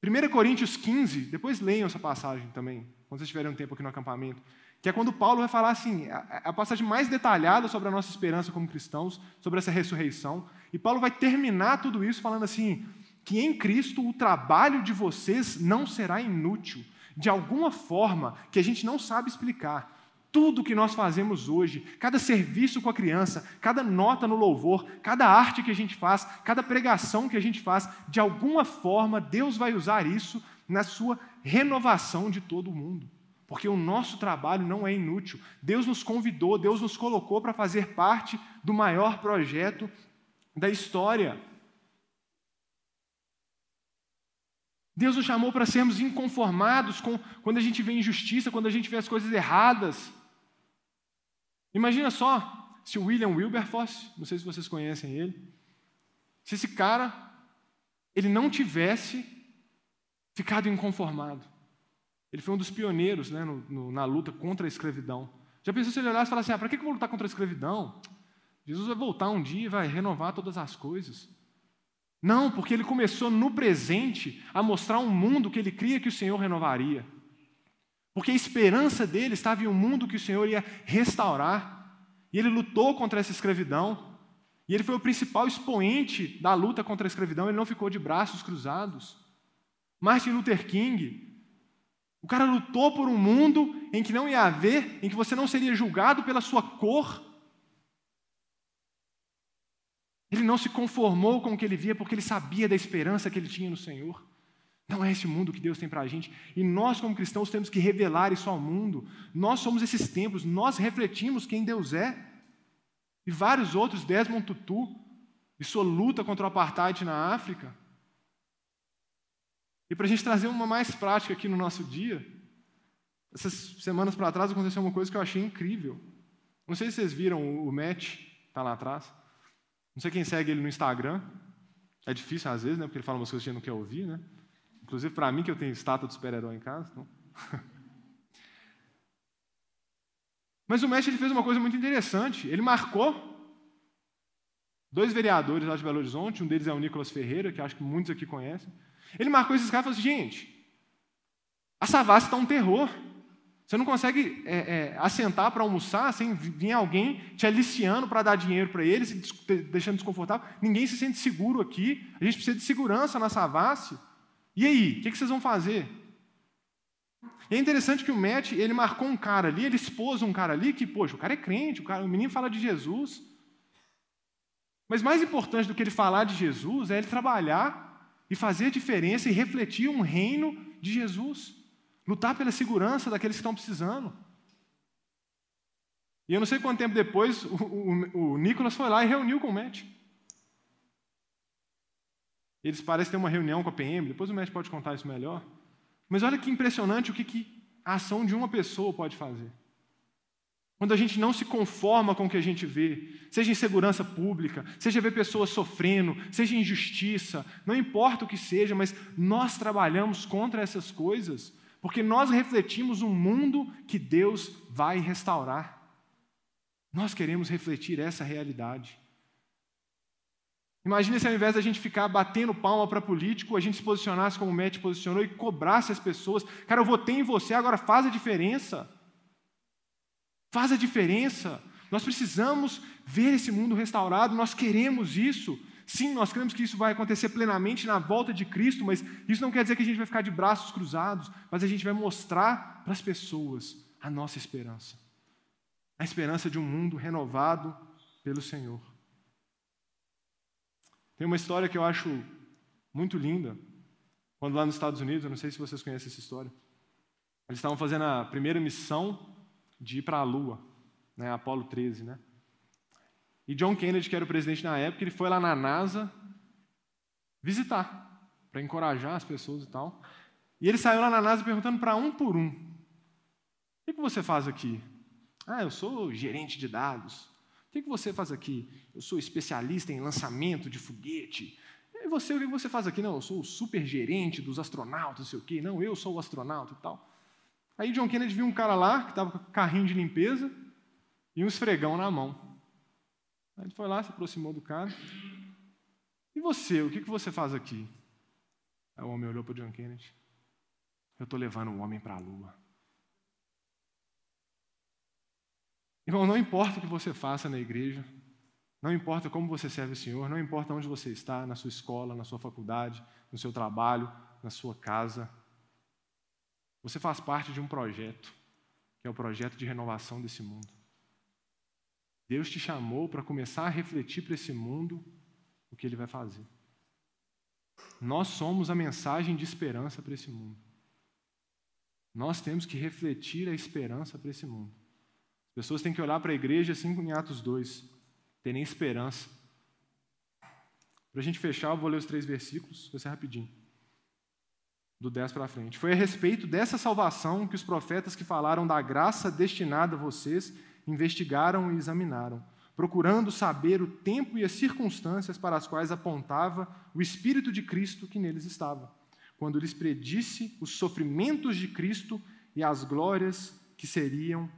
1 Coríntios 15, depois leiam essa passagem também, quando vocês tiverem um tempo aqui no acampamento, que é quando Paulo vai falar assim, a, passagem mais detalhada sobre a nossa esperança como cristãos, sobre essa ressurreição, e Paulo vai terminar tudo isso falando assim, que em Cristo o trabalho de vocês não será inútil, de alguma forma que a gente não sabe explicar, tudo que nós fazemos hoje, cada serviço com a criança, cada nota no louvor, cada arte que a gente faz, cada pregação que a gente faz, de alguma forma Deus vai usar isso na sua renovação de todo o mundo. Porque o nosso trabalho não é inútil. Deus nos convidou, Deus nos colocou para fazer parte do maior projeto da história. Deus nos chamou para sermos inconformados com quando a gente vê injustiça, quando a gente vê as coisas erradas. Imagina só se o William Wilberforce, não sei se vocês conhecem ele, se esse cara ele não tivesse ficado inconformado. Ele foi um dos pioneiros né, no, no, na luta contra a escravidão. Já pensou se ele olhasse e falasse assim: ah, para que eu vou lutar contra a escravidão? Jesus vai voltar um dia e vai renovar todas as coisas. Não, porque ele começou no presente a mostrar um mundo que ele cria que o Senhor renovaria. Porque a esperança dele estava em um mundo que o Senhor ia restaurar. E ele lutou contra essa escravidão. E ele foi o principal expoente da luta contra a escravidão. Ele não ficou de braços cruzados. Martin Luther King, o cara lutou por um mundo em que não ia haver, em que você não seria julgado pela sua cor. Ele não se conformou com o que ele via porque ele sabia da esperança que ele tinha no Senhor. Não é esse mundo que Deus tem para a gente. E nós, como cristãos, temos que revelar isso ao mundo. Nós somos esses templos, nós refletimos quem Deus é. E vários outros, Desmond Tutu, e sua luta contra o apartheid na África. E para a gente trazer uma mais prática aqui no nosso dia, essas semanas para trás aconteceu uma coisa que eu achei incrível. Não sei se vocês viram o Matt, está lá atrás. Não sei quem segue ele no Instagram. É difícil às vezes, né? Porque ele fala umas coisas que a gente não quer ouvir, né? Inclusive para mim, que eu tenho estátua de super-herói em casa. Então... Mas o mestre ele fez uma coisa muito interessante. Ele marcou dois vereadores lá de Belo Horizonte, um deles é o Nicolas Ferreira, que acho que muitos aqui conhecem. Ele marcou esses caras e falou assim: gente, a Savassi está um terror. Você não consegue é, é, assentar para almoçar sem vir alguém te aliciando para dar dinheiro para eles, deixando desconfortável. Ninguém se sente seguro aqui. A gente precisa de segurança na Savassi. E aí, o que, que vocês vão fazer? E é interessante que o Matt, ele marcou um cara ali, ele expôs um cara ali que, poxa, o cara é crente, o, cara, o menino fala de Jesus. Mas mais importante do que ele falar de Jesus é ele trabalhar e fazer a diferença e refletir um reino de Jesus. Lutar pela segurança daqueles que estão precisando. E eu não sei quanto tempo depois, o, o, o Nicolas foi lá e reuniu com o Matt. Eles parecem ter uma reunião com a PM, depois o Matt pode contar isso melhor. Mas olha que impressionante o que, que a ação de uma pessoa pode fazer. Quando a gente não se conforma com o que a gente vê, seja em segurança pública, seja ver pessoas sofrendo, seja injustiça, não importa o que seja, mas nós trabalhamos contra essas coisas, porque nós refletimos um mundo que Deus vai restaurar. Nós queremos refletir essa realidade. Imagina se ao invés da gente ficar batendo palma para político, a gente se posicionasse como o Matt posicionou e cobrasse as pessoas. Cara, eu votei em você, agora faz a diferença. Faz a diferença. Nós precisamos ver esse mundo restaurado, nós queremos isso. Sim, nós queremos que isso vai acontecer plenamente na volta de Cristo, mas isso não quer dizer que a gente vai ficar de braços cruzados, mas a gente vai mostrar para as pessoas a nossa esperança. A esperança de um mundo renovado pelo Senhor. Tem uma história que eu acho muito linda. Quando lá nos Estados Unidos, eu não sei se vocês conhecem essa história, eles estavam fazendo a primeira missão de ir para a Lua, né, Apolo 13, né? E John Kennedy, que era o presidente na época, ele foi lá na NASA visitar, para encorajar as pessoas e tal. E ele saiu lá na NASA perguntando para um por um: O que você faz aqui? Ah, eu sou gerente de dados. O que você faz aqui? Eu sou especialista em lançamento de foguete. E você, o que você faz aqui? Não, eu sou o super gerente dos astronautas, não sei o quê. Não, eu sou o astronauta e tal. Aí John Kennedy viu um cara lá que estava com carrinho de limpeza e um esfregão na mão. Aí ele foi lá, se aproximou do cara. E você, o que você faz aqui? Aí o homem olhou para John Kennedy. Eu estou levando o homem para a lua. Irmão, não importa o que você faça na igreja, não importa como você serve o Senhor, não importa onde você está, na sua escola, na sua faculdade, no seu trabalho, na sua casa. Você faz parte de um projeto, que é o projeto de renovação desse mundo. Deus te chamou para começar a refletir para esse mundo o que Ele vai fazer. Nós somos a mensagem de esperança para esse mundo. Nós temos que refletir a esperança para esse mundo pessoas têm que olhar para a igreja assim em Atos 2, terem esperança. Para a gente fechar, eu vou ler os três versículos, vai ser rapidinho. Do 10 para frente. Foi a respeito dessa salvação que os profetas que falaram da graça destinada a vocês investigaram e examinaram, procurando saber o tempo e as circunstâncias para as quais apontava o Espírito de Cristo que neles estava quando lhes predisse os sofrimentos de Cristo e as glórias que seriam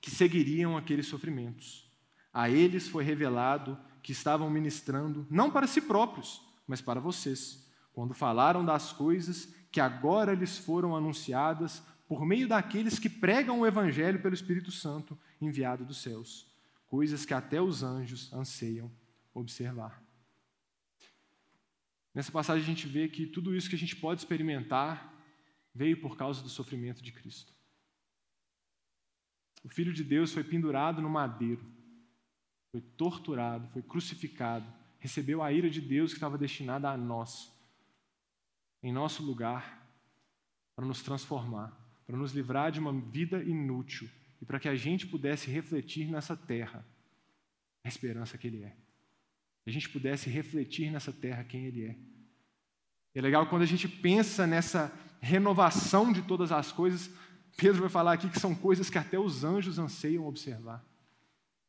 que seguiriam aqueles sofrimentos. A eles foi revelado que estavam ministrando não para si próprios, mas para vocês, quando falaram das coisas que agora lhes foram anunciadas por meio daqueles que pregam o evangelho pelo Espírito Santo enviado dos céus, coisas que até os anjos anseiam observar. Nessa passagem a gente vê que tudo isso que a gente pode experimentar veio por causa do sofrimento de Cristo. O Filho de Deus foi pendurado no madeiro, foi torturado, foi crucificado, recebeu a ira de Deus que estava destinada a nós, em nosso lugar, para nos transformar, para nos livrar de uma vida inútil e para que a gente pudesse refletir nessa terra a esperança que Ele é. Que a gente pudesse refletir nessa terra quem Ele é. É legal quando a gente pensa nessa renovação de todas as coisas, Pedro vai falar aqui que são coisas que até os anjos anseiam observar.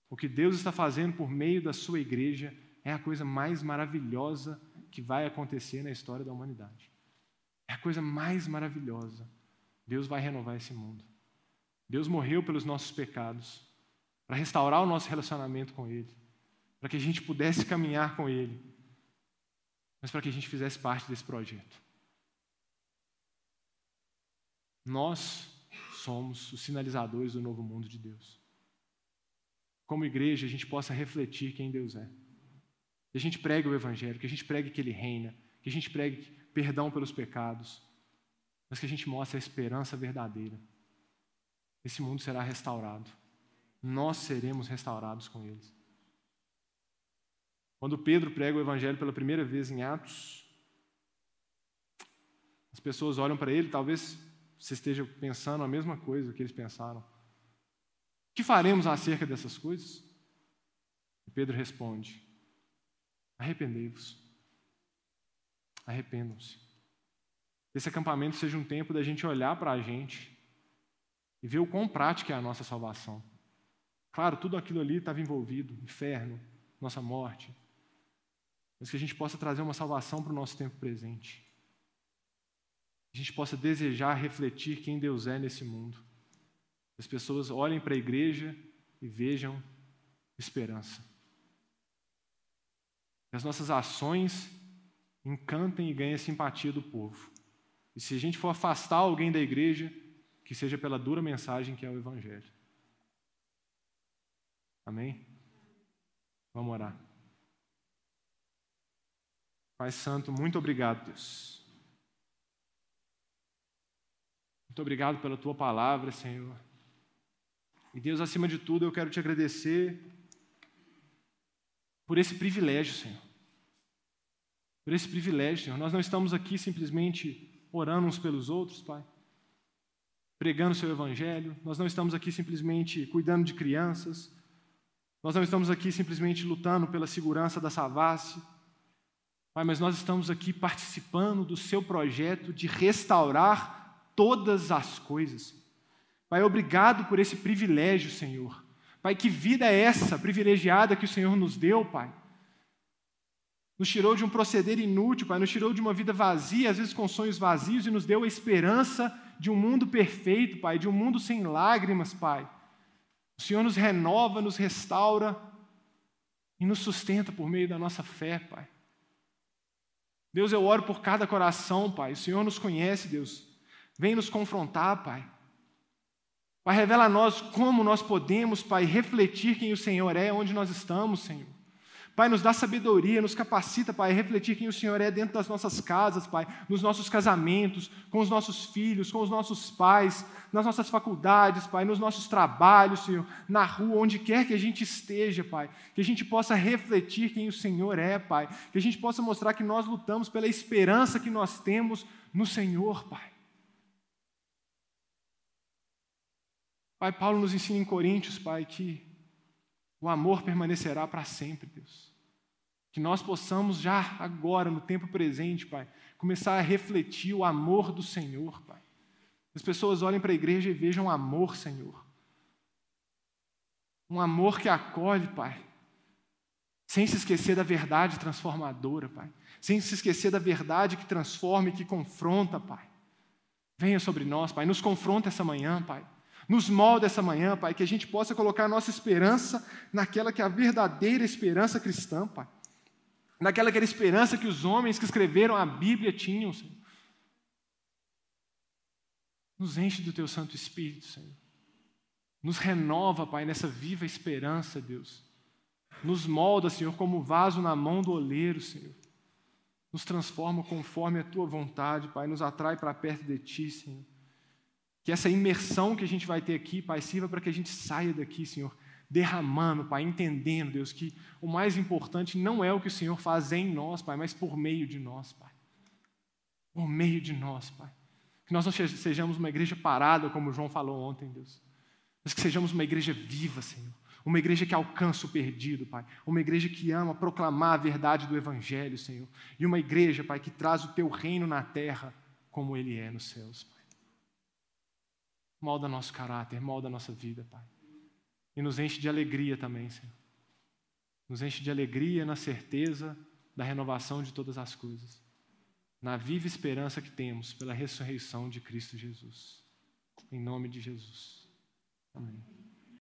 O que Deus está fazendo por meio da sua igreja é a coisa mais maravilhosa que vai acontecer na história da humanidade. É a coisa mais maravilhosa. Deus vai renovar esse mundo. Deus morreu pelos nossos pecados, para restaurar o nosso relacionamento com Ele, para que a gente pudesse caminhar com Ele, mas para que a gente fizesse parte desse projeto. Nós somos os sinalizadores do novo mundo de Deus. Como igreja, a gente possa refletir quem Deus é. Que a gente pregue o Evangelho, que a gente pregue que Ele reina, que a gente pregue perdão pelos pecados, mas que a gente mostre a esperança verdadeira. Esse mundo será restaurado. Nós seremos restaurados com eles. Quando Pedro prega o Evangelho pela primeira vez em Atos, as pessoas olham para ele, talvez você esteja pensando a mesma coisa que eles pensaram. O que faremos acerca dessas coisas? E Pedro responde: Arrependei-vos. Arrependam-se. Esse acampamento seja um tempo da gente olhar para a gente e ver o quão prática é a nossa salvação. Claro, tudo aquilo ali estava envolvido inferno, nossa morte mas que a gente possa trazer uma salvação para o nosso tempo presente a gente possa desejar refletir quem Deus é nesse mundo. As pessoas olhem para a igreja e vejam esperança. Que as nossas ações encantem e ganhem a simpatia do povo. E se a gente for afastar alguém da igreja, que seja pela dura mensagem que é o Evangelho. Amém? Vamos orar. Pai Santo, muito obrigado, Deus Muito obrigado pela tua palavra, Senhor. E Deus, acima de tudo, eu quero te agradecer por esse privilégio, Senhor. Por esse privilégio, Senhor. Nós não estamos aqui simplesmente orando uns pelos outros, Pai, pregando o seu evangelho. Nós não estamos aqui simplesmente cuidando de crianças. Nós não estamos aqui simplesmente lutando pela segurança da Savassi. Pai, mas nós estamos aqui participando do seu projeto de restaurar todas as coisas. Pai, obrigado por esse privilégio, Senhor. Pai, que vida é essa privilegiada que o Senhor nos deu, Pai? Nos tirou de um proceder inútil, Pai, nos tirou de uma vida vazia, às vezes com sonhos vazios, e nos deu a esperança de um mundo perfeito, Pai, de um mundo sem lágrimas, Pai. O Senhor nos renova, nos restaura e nos sustenta por meio da nossa fé, Pai. Deus, eu oro por cada coração, Pai. O Senhor nos conhece, Deus. Vem nos confrontar, Pai. Pai, revela a nós como nós podemos, Pai, refletir quem o Senhor é, onde nós estamos, Senhor. Pai, nos dá sabedoria, nos capacita, Pai, a refletir quem o Senhor é dentro das nossas casas, Pai, nos nossos casamentos, com os nossos filhos, com os nossos pais, nas nossas faculdades, Pai, nos nossos trabalhos, Senhor, na rua, onde quer que a gente esteja, Pai, que a gente possa refletir quem o Senhor é, Pai, que a gente possa mostrar que nós lutamos pela esperança que nós temos no Senhor, Pai. Pai, Paulo nos ensina em Coríntios, Pai, que o amor permanecerá para sempre, Deus. Que nós possamos já agora, no tempo presente, Pai, começar a refletir o amor do Senhor, Pai. As pessoas olhem para a igreja e vejam amor, Senhor. Um amor que acolhe, Pai. sem se esquecer da verdade transformadora, Pai. Sem se esquecer da verdade que transforma e que confronta, Pai. Venha sobre nós, Pai, nos confronta essa manhã, Pai. Nos molda essa manhã, Pai, que a gente possa colocar a nossa esperança naquela que é a verdadeira esperança cristã, Pai. Naquela que era a esperança que os homens que escreveram a Bíblia tinham, Senhor. Nos enche do Teu Santo Espírito, Senhor. Nos renova, Pai, nessa viva esperança, Deus. Nos molda, Senhor, como vaso na mão do oleiro, Senhor. Nos transforma conforme a tua vontade, Pai. Nos atrai para perto de ti, Senhor. Que essa imersão que a gente vai ter aqui, Pai, sirva para que a gente saia daqui, Senhor, derramando, Pai, entendendo, Deus, que o mais importante não é o que o Senhor faz em nós, Pai, mas por meio de nós, Pai. Por meio de nós, Pai. Que nós não sejamos uma igreja parada, como João falou ontem, Deus, mas que sejamos uma igreja viva, Senhor uma igreja que alcança o perdido, Pai. Uma igreja que ama proclamar a verdade do Evangelho, Senhor. E uma igreja, Pai, que traz o teu reino na terra como ele é nos céus, Pai. Molda nosso caráter, molda nossa vida, Pai. E nos enche de alegria também, Senhor. Nos enche de alegria na certeza da renovação de todas as coisas. Na viva esperança que temos pela ressurreição de Cristo Jesus. Em nome de Jesus. Amém.